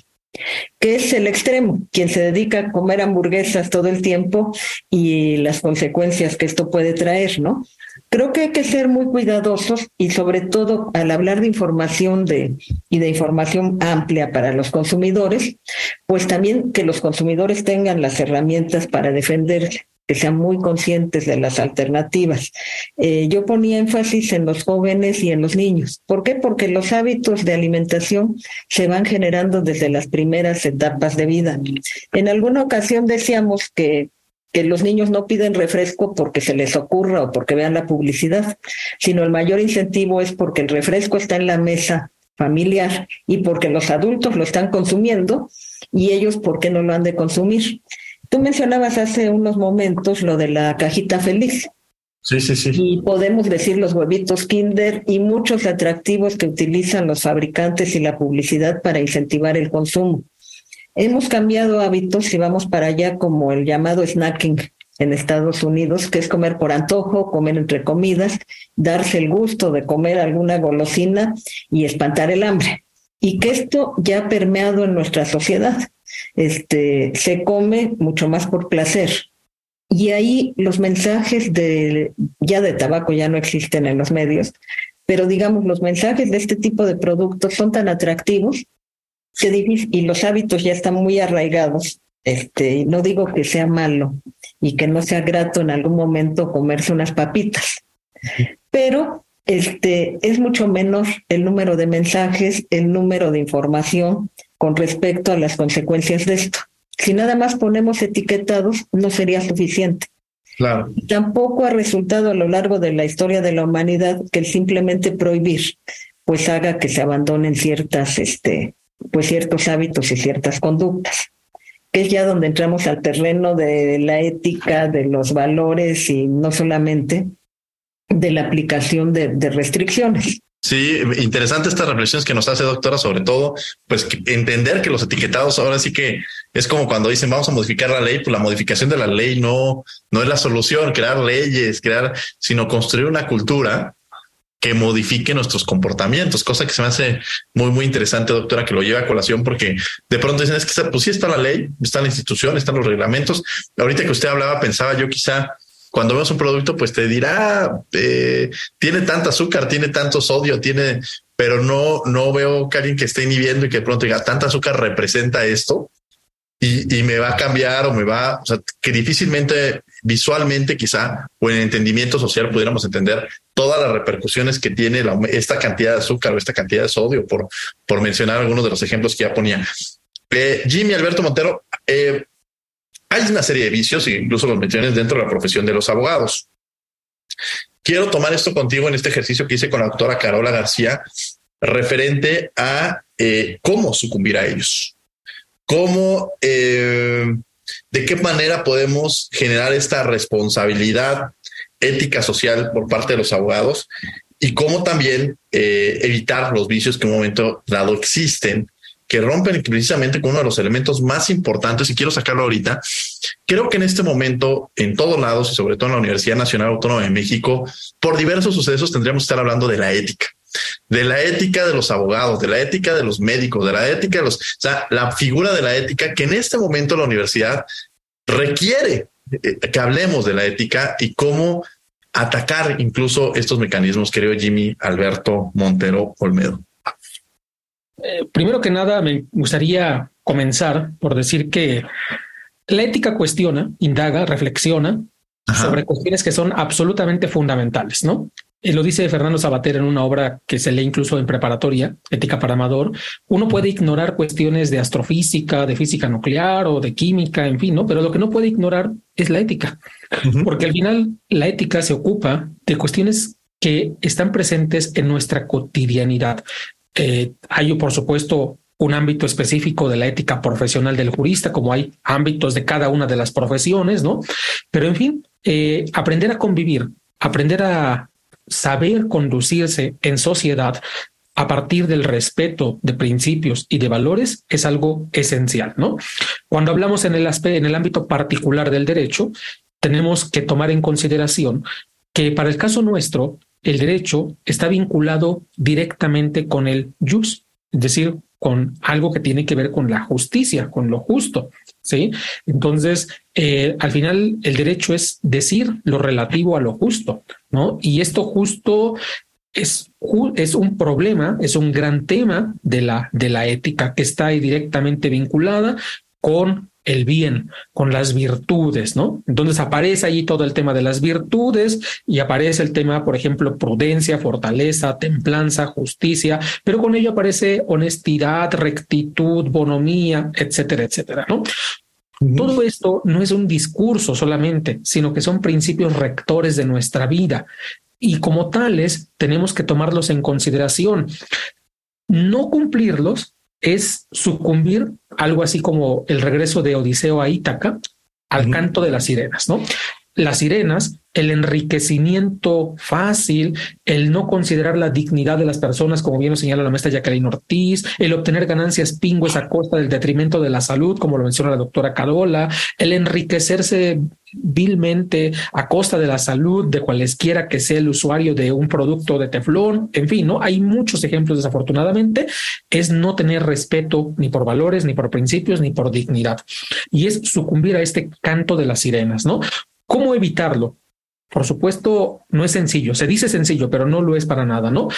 que es el extremo, quien se dedica a comer hamburguesas todo el tiempo y las consecuencias que esto puede traer, ¿no? Creo que hay que ser muy cuidadosos y sobre todo al hablar de información de, y de información amplia para los consumidores, pues también que los consumidores tengan las herramientas para defenderse que sean muy conscientes de las alternativas. Eh, yo ponía énfasis en los jóvenes y en los niños. ¿Por qué? Porque los hábitos de alimentación se van generando desde las primeras etapas de vida. En alguna ocasión decíamos que que los niños no piden refresco porque se les ocurra o porque vean la publicidad, sino el mayor incentivo es porque el refresco está en la mesa familiar y porque los adultos lo están consumiendo y ellos por qué no lo han de consumir. Tú mencionabas hace unos momentos lo de la cajita feliz. Sí, sí, sí. Y podemos decir los huevitos Kinder y muchos atractivos que utilizan los fabricantes y la publicidad para incentivar el consumo. Hemos cambiado hábitos y vamos para allá como el llamado snacking en Estados Unidos, que es comer por antojo, comer entre comidas, darse el gusto de comer alguna golosina y espantar el hambre. Y que esto ya ha permeado en nuestra sociedad este, se come mucho más por placer. Y ahí los mensajes de, ya de tabaco ya no existen en los medios, pero digamos, los mensajes de este tipo de productos son tan atractivos que, y los hábitos ya están muy arraigados. Este, no digo que sea malo y que no sea grato en algún momento comerse unas papitas, pero este, es mucho menos el número de mensajes, el número de información con respecto a las consecuencias de esto. Si nada más ponemos etiquetados, no sería suficiente. Claro. Tampoco ha resultado a lo largo de la historia de la humanidad que el simplemente prohibir pues haga que se abandonen ciertas, este, pues ciertos hábitos y ciertas conductas, que es ya donde entramos al terreno de la ética, de los valores y no solamente de la aplicación de, de restricciones. Sí, interesante estas reflexiones que nos hace doctora, sobre todo, pues entender que los etiquetados ahora sí que es como cuando dicen vamos a modificar la ley, pues la modificación de la ley no, no es la solución, crear leyes, crear, sino construir una cultura que modifique nuestros comportamientos, cosa que se me hace muy, muy interesante, doctora, que lo lleve a colación, porque de pronto dicen es que pues sí está la ley, está la institución, están los reglamentos. Ahorita que usted hablaba, pensaba yo quizá cuando vemos un producto, pues te dirá, eh, tiene tanto azúcar, tiene tanto sodio, tiene, pero no, no veo que alguien que esté inhibiendo y que de pronto diga, tanta azúcar representa esto y, me va a cambiar o me va, o sea, que difícilmente visualmente quizá o en entendimiento social pudiéramos entender todas las repercusiones que tiene esta cantidad de azúcar o esta cantidad de sodio, por, por mencionar algunos de los ejemplos que ya ponía. Eh, Jimmy Alberto Montero, eh, hay una serie de vicios, e incluso los menciones dentro de la profesión de los abogados. Quiero tomar esto contigo en este ejercicio que hice con la doctora Carola García, referente a eh, cómo sucumbir a ellos cómo, eh, de qué manera podemos generar esta responsabilidad ética social por parte de los abogados y cómo también eh, evitar los vicios que en un momento dado existen que rompen precisamente con uno de los elementos más importantes, y quiero sacarlo ahorita, creo que en este momento, en todos lados, y sobre todo en la Universidad Nacional Autónoma de México, por diversos sucesos tendríamos que estar hablando de la ética de la ética de los abogados, de la ética de los médicos, de la ética de los, o sea, la figura de la ética que en este momento la universidad requiere eh, que hablemos de la ética y cómo atacar incluso estos mecanismos, creo Jimmy Alberto Montero Olmedo. Eh, primero que nada, me gustaría comenzar por decir que la ética cuestiona, indaga, reflexiona sobre cuestiones que son absolutamente fundamentales, ¿no? Eh, lo dice Fernando Sabater en una obra que se lee incluso en preparatoria, Ética para Amador, uno puede ignorar cuestiones de astrofísica, de física nuclear o de química, en fin, ¿no? Pero lo que no puede ignorar es la ética, porque al final la ética se ocupa de cuestiones que están presentes en nuestra cotidianidad. Eh, hay, por supuesto, un ámbito específico de la ética profesional del jurista, como hay ámbitos de cada una de las profesiones, ¿no? Pero en fin, eh, aprender a convivir, aprender a saber conducirse en sociedad a partir del respeto de principios y de valores es algo esencial, ¿no? Cuando hablamos en el, en el ámbito particular del derecho, tenemos que tomar en consideración que para el caso nuestro, el derecho está vinculado directamente con el jus, es decir, con algo que tiene que ver con la justicia, con lo justo. ¿sí? Entonces, eh, al final, el derecho es decir lo relativo a lo justo, ¿no? Y esto justo es, un problema, es un gran tema de la, de la ética que está ahí directamente vinculada con el bien, con las virtudes, ¿no? Entonces aparece allí todo el tema de las virtudes y aparece el tema, por ejemplo, prudencia, fortaleza, templanza, justicia, pero con ello aparece honestidad, rectitud, bonomía, etcétera, etcétera, ¿no? Todo esto no es un discurso solamente, sino que son principios rectores de nuestra vida y como tales tenemos que tomarlos en consideración. No cumplirlos es sucumbir algo así como el regreso de Odiseo a Ítaca al canto de las sirenas, ¿no? Las sirenas el enriquecimiento fácil, el no considerar la dignidad de las personas, como bien lo señala la maestra Jacqueline Ortiz, el obtener ganancias pingües a costa del detrimento de la salud, como lo menciona la doctora Carola, el enriquecerse vilmente a costa de la salud de cualesquiera que sea el usuario de un producto de teflón, en fin, ¿no? Hay muchos ejemplos desafortunadamente, es no tener respeto ni por valores, ni por principios, ni por dignidad. Y es sucumbir a este canto de las sirenas, ¿no? ¿Cómo evitarlo? Por supuesto, no es sencillo. Se dice sencillo, pero no lo es para nada, ¿no?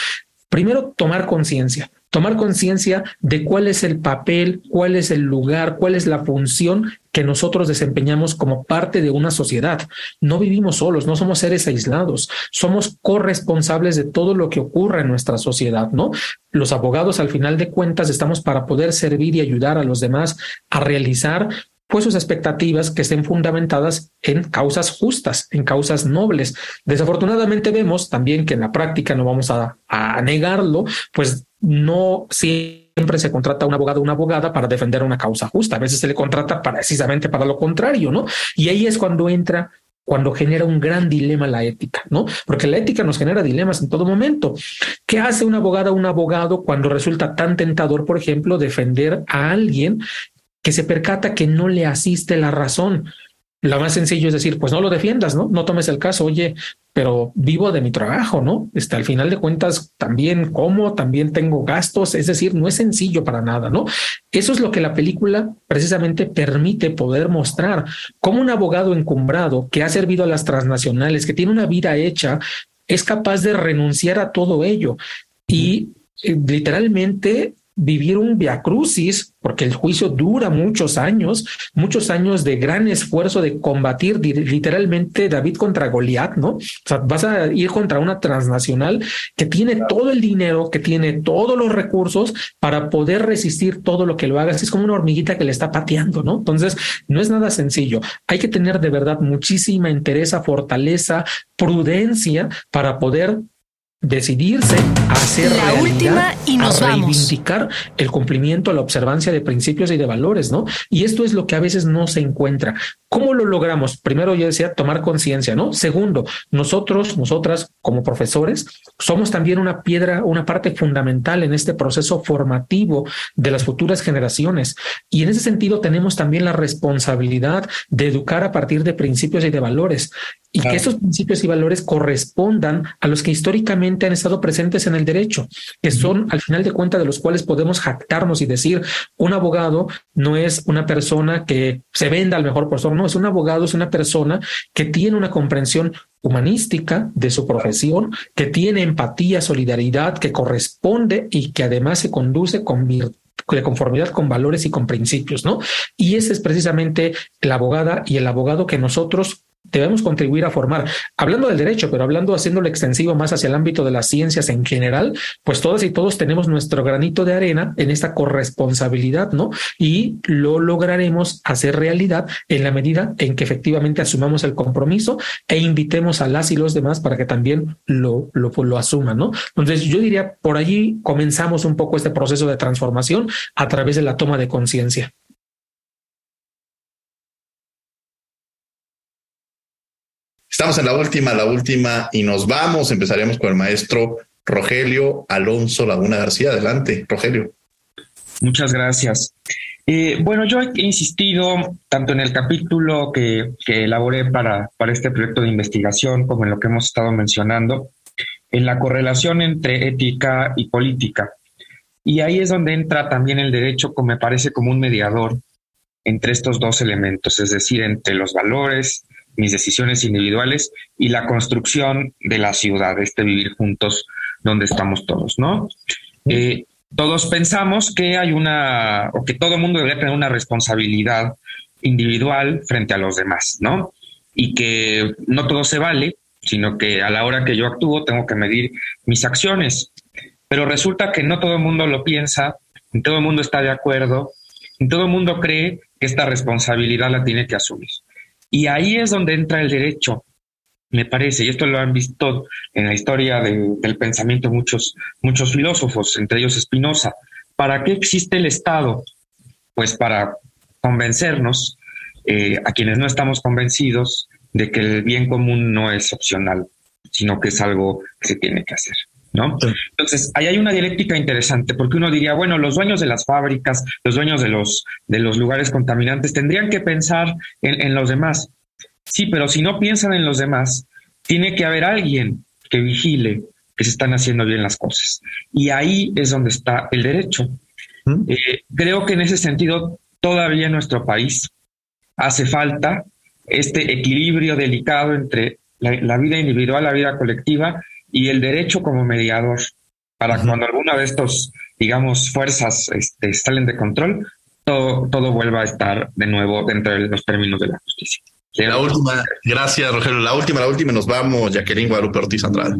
Primero, tomar conciencia, tomar conciencia de cuál es el papel, cuál es el lugar, cuál es la función que nosotros desempeñamos como parte de una sociedad. No vivimos solos, no somos seres aislados, somos corresponsables de todo lo que ocurre en nuestra sociedad, ¿no? Los abogados, al final de cuentas, estamos para poder servir y ayudar a los demás a realizar pues sus expectativas que estén fundamentadas en causas justas, en causas nobles. Desafortunadamente vemos también que en la práctica, no vamos a, negarlo, pues no siempre se contrata un abogado o una abogada para defender una causa justa. A veces se le contrata precisamente para lo contrario, ¿no? Y ahí es cuando entra cuando genera un gran dilema la ética, ¿no? Porque la ética nos genera dilemas en todo momento. ¿Qué hace una abogada o un abogado cuando resulta tan tentador, por ejemplo, defender a alguien que se percata que no le asiste la razón, lo más sencillo es decir, pues no lo defiendas, ¿no? No tomes el caso, oye, pero vivo de mi trabajo, ¿no? Este, al final de cuentas, también como, también tengo gastos, es decir, no es sencillo para nada, ¿no? Eso es lo que la película precisamente permite poder mostrar, como un abogado encumbrado que ha servido a las transnacionales, que tiene una vida hecha, es capaz de renunciar a todo ello y eh, literalmente vivir un viacrucis, porque el juicio dura muchos años, muchos años de gran esfuerzo de combatir literalmente David contra Goliat, ¿no? O sea, vas a ir contra una transnacional que tiene todo el dinero, que tiene todos los recursos para poder resistir todo lo que lo hagas. Es como una hormiguita que le está pateando, ¿no? Entonces, no es nada sencillo. Hay que tener de verdad muchísima interés, fortaleza, prudencia para poder decidirse a hacer la última y nos a reivindicar el cumplimiento, la observancia de principios y de valores, ¿no? Y esto es lo que a veces no se encuentra. ¿Cómo lo logramos? Primero, yo decía, tomar conciencia, ¿no? Segundo, nosotros, nosotras como profesores, somos también una piedra, una parte fundamental en este proceso formativo de las futuras generaciones. Y en ese sentido tenemos también la responsabilidad de educar a partir de principios y de valores y que esos principios y valores correspondan a los que históricamente han estado presentes en el derecho, que son al final de cuentas de los cuales podemos jactarnos y decir un abogado no es una persona que se venda al mejor postor, no, es un abogado, es una persona que tiene una comprensión humanística de su profesión, que tiene empatía, solidaridad, que corresponde y que además se conduce con de conformidad con valores y con principios, ¿no? Y ese es precisamente la abogada y el abogado que nosotros debemos contribuir a formar. Hablando del derecho, pero hablando haciéndolo extensivo más hacia el ámbito de las ciencias en general, pues todas y todos tenemos nuestro granito de arena en esta corresponsabilidad, ¿no? Y lo lograremos hacer realidad en la medida en que efectivamente asumamos el compromiso e invitemos a las y los demás para que también lo, lo, lo asuman, ¿no? Entonces yo diría, por allí comenzamos un poco este proceso de transformación a través de la toma de conciencia. Estamos en la última, la última y nos vamos. Empezaremos con el maestro Rogelio Alonso Laguna García. Adelante, Rogelio. Muchas gracias. Eh, bueno, yo he insistido tanto en el capítulo que, que elaboré para, para este proyecto de investigación como en lo que hemos estado mencionando, en la correlación entre ética y política. Y ahí es donde entra también el derecho, como me parece, como un mediador entre estos dos elementos, es decir, entre los valores mis decisiones individuales y la construcción de la ciudad, este vivir juntos donde estamos todos, ¿no? Eh, todos pensamos que hay una, o que todo mundo debería tener una responsabilidad individual frente a los demás, ¿no? Y que no todo se vale, sino que a la hora que yo actúo tengo que medir mis acciones. Pero resulta que no todo el mundo lo piensa, ni todo el mundo está de acuerdo, ni todo el mundo cree que esta responsabilidad la tiene que asumir. Y ahí es donde entra el derecho, me parece, y esto lo han visto en la historia del pensamiento muchos, muchos filósofos, entre ellos Spinoza. ¿Para qué existe el Estado? Pues para convencernos, eh, a quienes no estamos convencidos, de que el bien común no es opcional, sino que es algo que se tiene que hacer. ¿No? Entonces, ahí hay una dialéctica interesante, porque uno diría, bueno, los dueños de las fábricas, los dueños de los, de los lugares contaminantes tendrían que pensar en, los demás. Sí, pero si no piensan en los demás, tiene que haber alguien que vigile que se están haciendo bien las cosas. Y ahí es donde está el derecho. ¿Mm? Eh, creo que en ese sentido, todavía en nuestro país hace falta este equilibrio delicado entre la vida individual, la vida colectiva y el derecho como mediador para cuando alguna de estos, digamos, fuerzas este, salen de control, todo, todo vuelva a estar de nuevo dentro de los términos de la justicia. La última, gracias Rogelio. La última, la última, nos vamos, Jacqueline Guadalupe Ortiz Andrade.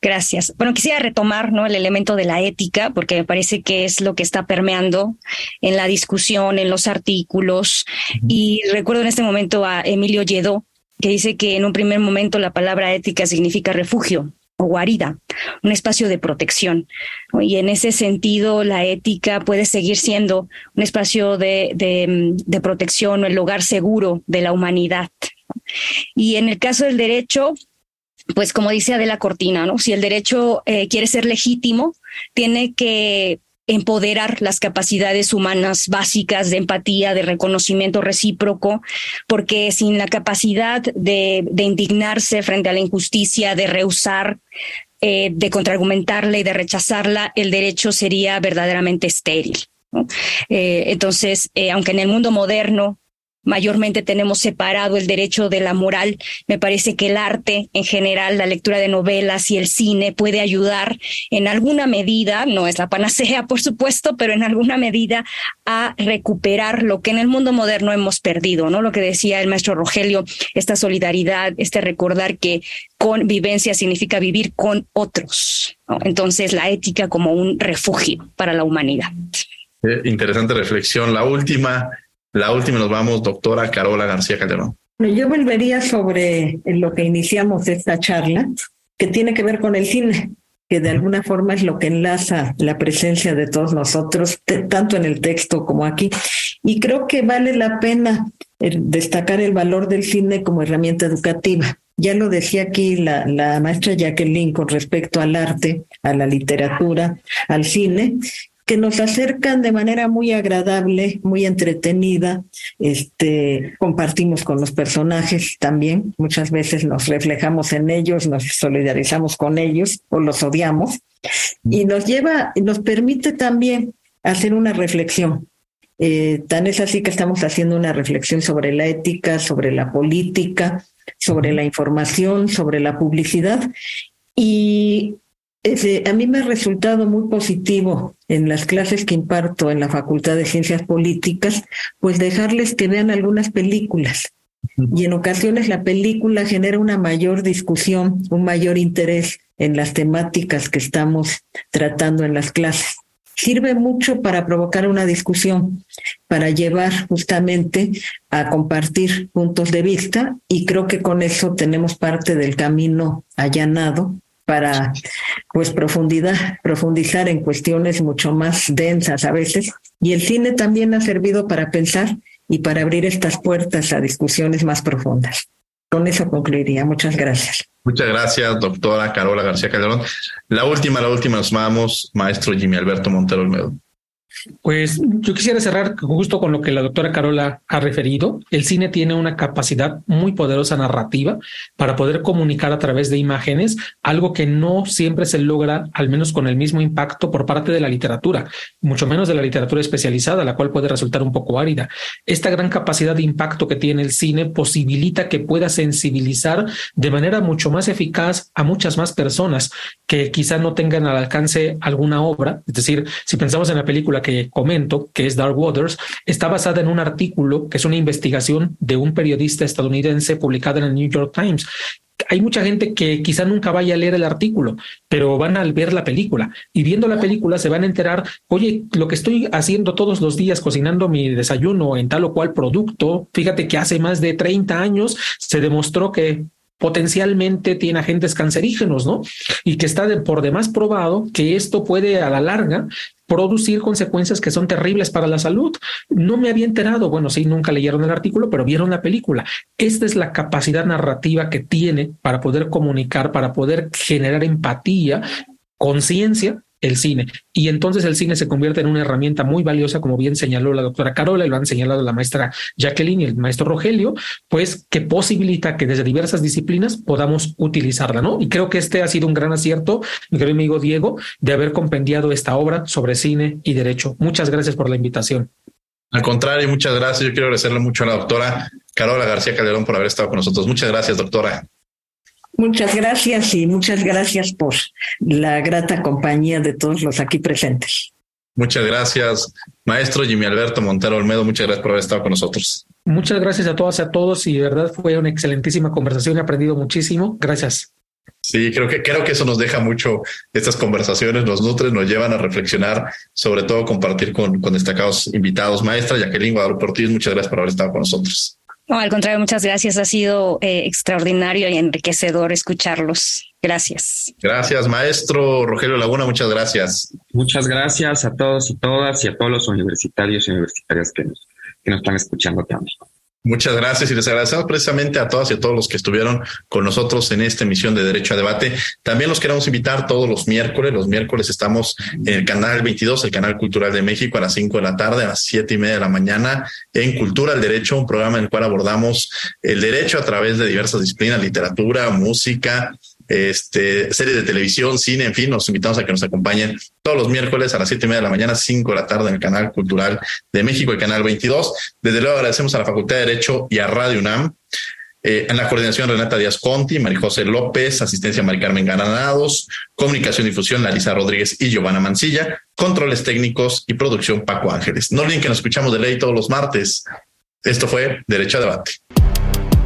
Gracias. Bueno, quisiera retomar ¿no? el elemento de la ética, porque me parece que es lo que está permeando en la discusión, en los artículos. Y recuerdo en este momento a Emilio Lledó, que dice que en un primer momento la palabra ética significa refugio o guarida, un espacio de protección. Y en ese sentido, la ética puede seguir siendo un espacio de, de, protección o el lugar seguro de la humanidad. Y en el caso del derecho, pues como dice Adela Cortina, ¿no? Si el derecho eh, quiere ser legítimo, tiene que empoderar las capacidades humanas básicas de empatía, de reconocimiento recíproco, porque sin la capacidad de, indignarse frente a la injusticia, de rehusar, eh, de contraargumentarla y de rechazarla, el derecho sería verdaderamente estéril. Eh, entonces, eh, aunque en el mundo moderno mayormente tenemos separado el derecho de la moral. Me parece que el arte en general, la lectura de novelas y el cine puede ayudar en alguna medida, no es la panacea por supuesto, pero en alguna medida a recuperar lo que en el mundo moderno hemos perdido, ¿no? Lo que decía el maestro Rogelio, esta solidaridad, este recordar que convivencia significa vivir con otros. Entonces, la ética como un refugio para la humanidad. Interesante reflexión. La última, la última nos vamos, doctora Carola García Calderón. Yo volvería sobre lo que iniciamos esta charla, que tiene que ver con el cine, que de alguna forma es lo que enlaza la presencia de todos nosotros, tanto en el texto como aquí. Y creo que vale la pena eh, destacar el valor del cine como herramienta educativa. Ya lo decía aquí la, la, maestra Jacqueline con respecto al arte, a la literatura, al cine, que nos acercan de manera muy agradable, muy entretenida. Este, compartimos con los personajes también. Muchas veces nos reflejamos en ellos, nos solidarizamos con ellos o los odiamos. Y nos lleva, nos permite también hacer una reflexión. Eh, tan es así que estamos haciendo una reflexión sobre la ética, sobre la política, sobre la información, sobre la publicidad. Y a mí me ha resultado muy positivo en las clases que imparto en la Facultad de Ciencias Políticas, pues dejarles que vean algunas películas. Y en ocasiones la película genera una mayor discusión, un mayor interés en las temáticas que estamos tratando en las clases. Sirve mucho para provocar una discusión, para llevar justamente a compartir puntos de vista y creo que con eso tenemos parte del camino allanado para pues profundidad, profundizar en cuestiones mucho más densas a veces. Y el cine también ha servido para pensar y para abrir estas puertas a discusiones más profundas. Con eso concluiría. Muchas gracias. Muchas gracias, doctora Carola García Calderón. La última, la última nos vamos, maestro Jimmy Alberto Montero Olmedo. Pues yo quisiera cerrar justo con lo que la doctora Carola ha referido. El cine tiene una capacidad muy poderosa narrativa para poder comunicar a través de imágenes algo que no siempre se logra, al menos con el mismo impacto por parte de la literatura, mucho menos de la literatura especializada, la cual puede resultar un poco árida. Esta gran capacidad de impacto que tiene el cine posibilita que pueda sensibilizar de manera mucho más eficaz a muchas más personas que quizá no tengan al alcance alguna obra. Es decir, si pensamos en la película que comento, que es Dark Waters, está basada en un artículo que es una investigación de un periodista estadounidense publicada en el New York Times hay mucha gente que quizá nunca vaya a leer el artículo, pero van a ver la película y viendo la película se van a enterar, oye, lo que estoy haciendo todos los días cocinando mi desayuno en tal o cual producto, fíjate que hace más de 30 años se demostró que potencialmente tiene agentes cancerígenos, ¿no? Y que está por demás probado que esto puede a la larga producir consecuencias que son terribles para la salud. No me había enterado, bueno, sí, nunca leyeron el artículo, pero vieron la película. Esta es la capacidad narrativa que tiene para poder comunicar, para poder generar empatía, conciencia el cine. Y entonces el cine se convierte en una herramienta muy valiosa, como bien señaló la doctora Carola y lo han señalado la maestra Jacqueline y el maestro Rogelio, pues que posibilita que desde diversas disciplinas podamos utilizarla, ¿no? Y creo que este ha sido un gran acierto, mi querido amigo Diego, de haber compendiado esta obra sobre cine y derecho. Muchas gracias por la invitación. Al contrario, muchas gracias. Yo quiero agradecerle mucho a la doctora Carola García Calderón por haber estado con nosotros. Muchas gracias, doctora. Muchas gracias y muchas gracias por la grata compañía de todos los aquí presentes. Muchas gracias, maestro Jimmy Alberto Montero Olmedo. Muchas gracias por haber estado con nosotros. Muchas gracias a todas y a todos y de verdad fue una excelentísima conversación. He aprendido muchísimo. Gracias. Sí, creo que creo que eso nos deja mucho. Estas conversaciones nos nutren, nos llevan a reflexionar, sobre todo compartir con, con destacados invitados. Maestra Jacqueline Guadalupe Ortiz, muchas gracias por haber estado con nosotros. No, al contrario, muchas gracias. Ha sido eh, extraordinario y enriquecedor escucharlos. Gracias. Gracias, maestro Rogelio Laguna. Muchas gracias. Muchas gracias a todos y todas y a todos los universitarios y universitarias que nos, que nos están escuchando también. Muchas gracias y les agradecemos precisamente a todas y a todos los que estuvieron con nosotros en esta emisión de Derecho a Debate. También los queremos invitar todos los miércoles. Los miércoles estamos en el canal 22, el canal cultural de México, a las 5 de la tarde, a las siete y media de la mañana, en Cultura al Derecho, un programa en el cual abordamos el derecho a través de diversas disciplinas, literatura, música, este, series de televisión, cine, en fin, nos invitamos a que nos acompañen todos los miércoles a las siete y media de la mañana, cinco de la tarde en el canal cultural de México, el canal 22. Desde luego agradecemos a la Facultad de Derecho y a Radio UNAM. Eh, en la coordinación Renata Díaz Conti, Marijose López, asistencia Mari Carmen Granados, comunicación y difusión Larisa Rodríguez y Giovanna Mancilla, controles técnicos y producción Paco Ángeles. No olviden que nos escuchamos de ley todos los martes. Esto fue Derecho a Debate.